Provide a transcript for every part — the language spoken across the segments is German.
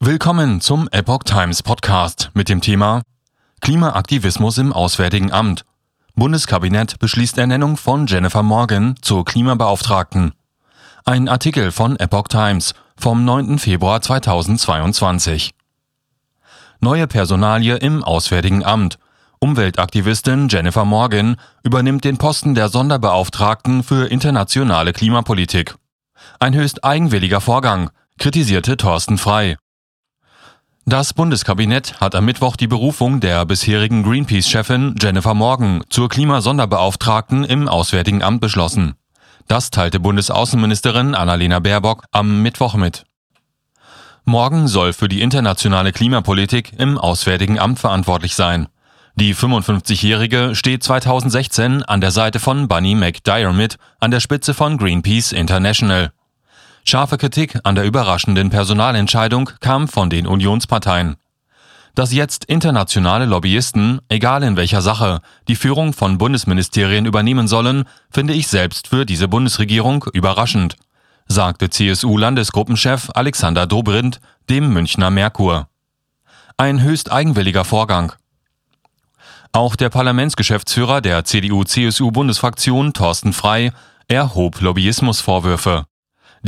Willkommen zum Epoch Times Podcast mit dem Thema Klimaaktivismus im Auswärtigen Amt. Bundeskabinett beschließt Ernennung von Jennifer Morgan zur Klimabeauftragten. Ein Artikel von Epoch Times vom 9. Februar 2022. Neue Personalie im Auswärtigen Amt. Umweltaktivistin Jennifer Morgan übernimmt den Posten der Sonderbeauftragten für internationale Klimapolitik. Ein höchst eigenwilliger Vorgang, kritisierte Thorsten Frei. Das Bundeskabinett hat am Mittwoch die Berufung der bisherigen Greenpeace-Chefin Jennifer Morgan zur Klimasonderbeauftragten im Auswärtigen Amt beschlossen. Das teilte Bundesaußenministerin Annalena Baerbock am Mittwoch mit. Morgan soll für die internationale Klimapolitik im Auswärtigen Amt verantwortlich sein. Die 55-Jährige steht 2016 an der Seite von Bunny McDiarmid an der Spitze von Greenpeace International. Scharfe Kritik an der überraschenden Personalentscheidung kam von den Unionsparteien. Dass jetzt internationale Lobbyisten, egal in welcher Sache, die Führung von Bundesministerien übernehmen sollen, finde ich selbst für diese Bundesregierung überraschend, sagte CSU-Landesgruppenchef Alexander Dobrindt dem Münchner Merkur. Ein höchst eigenwilliger Vorgang. Auch der Parlamentsgeschäftsführer der CDU-CSU-Bundesfraktion Thorsten Frei erhob Lobbyismusvorwürfe.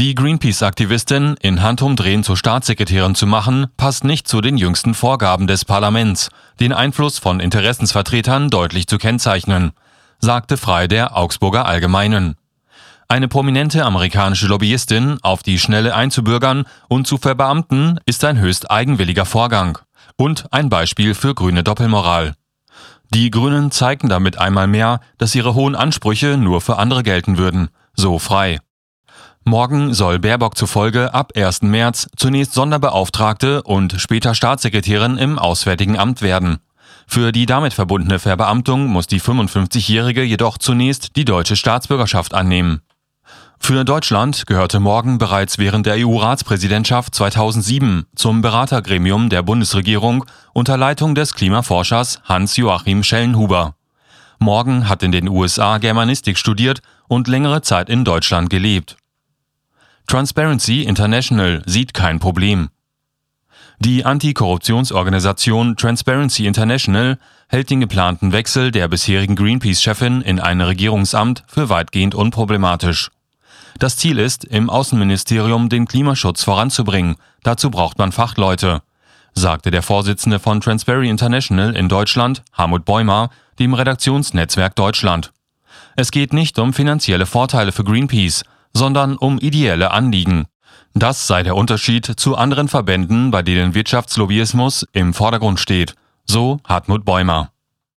Die Greenpeace-Aktivistin in Handumdrehen zur Staatssekretärin zu machen, passt nicht zu den jüngsten Vorgaben des Parlaments, den Einfluss von Interessensvertretern deutlich zu kennzeichnen, sagte Frei der Augsburger Allgemeinen. Eine prominente amerikanische Lobbyistin auf die Schnelle einzubürgern und zu verbeamten, ist ein höchst eigenwilliger Vorgang und ein Beispiel für grüne Doppelmoral. Die Grünen zeigten damit einmal mehr, dass ihre hohen Ansprüche nur für andere gelten würden, so frei. Morgen soll Baerbock zufolge ab 1. März zunächst Sonderbeauftragte und später Staatssekretärin im Auswärtigen Amt werden. Für die damit verbundene Verbeamtung muss die 55-Jährige jedoch zunächst die deutsche Staatsbürgerschaft annehmen. Für Deutschland gehörte Morgen bereits während der EU-Ratspräsidentschaft 2007 zum Beratergremium der Bundesregierung unter Leitung des Klimaforschers Hans-Joachim Schellenhuber. Morgen hat in den USA Germanistik studiert und längere Zeit in Deutschland gelebt. Transparency International sieht kein Problem. Die Antikorruptionsorganisation Transparency International hält den geplanten Wechsel der bisherigen Greenpeace-Chefin in ein Regierungsamt für weitgehend unproblematisch. Das Ziel ist, im Außenministerium den Klimaschutz voranzubringen. Dazu braucht man Fachleute, sagte der Vorsitzende von Transparency International in Deutschland, Harmut Bäumer, dem Redaktionsnetzwerk Deutschland. Es geht nicht um finanzielle Vorteile für Greenpeace, sondern um ideelle Anliegen. Das sei der Unterschied zu anderen Verbänden, bei denen Wirtschaftslobbyismus im Vordergrund steht, so Hartmut Bäumer.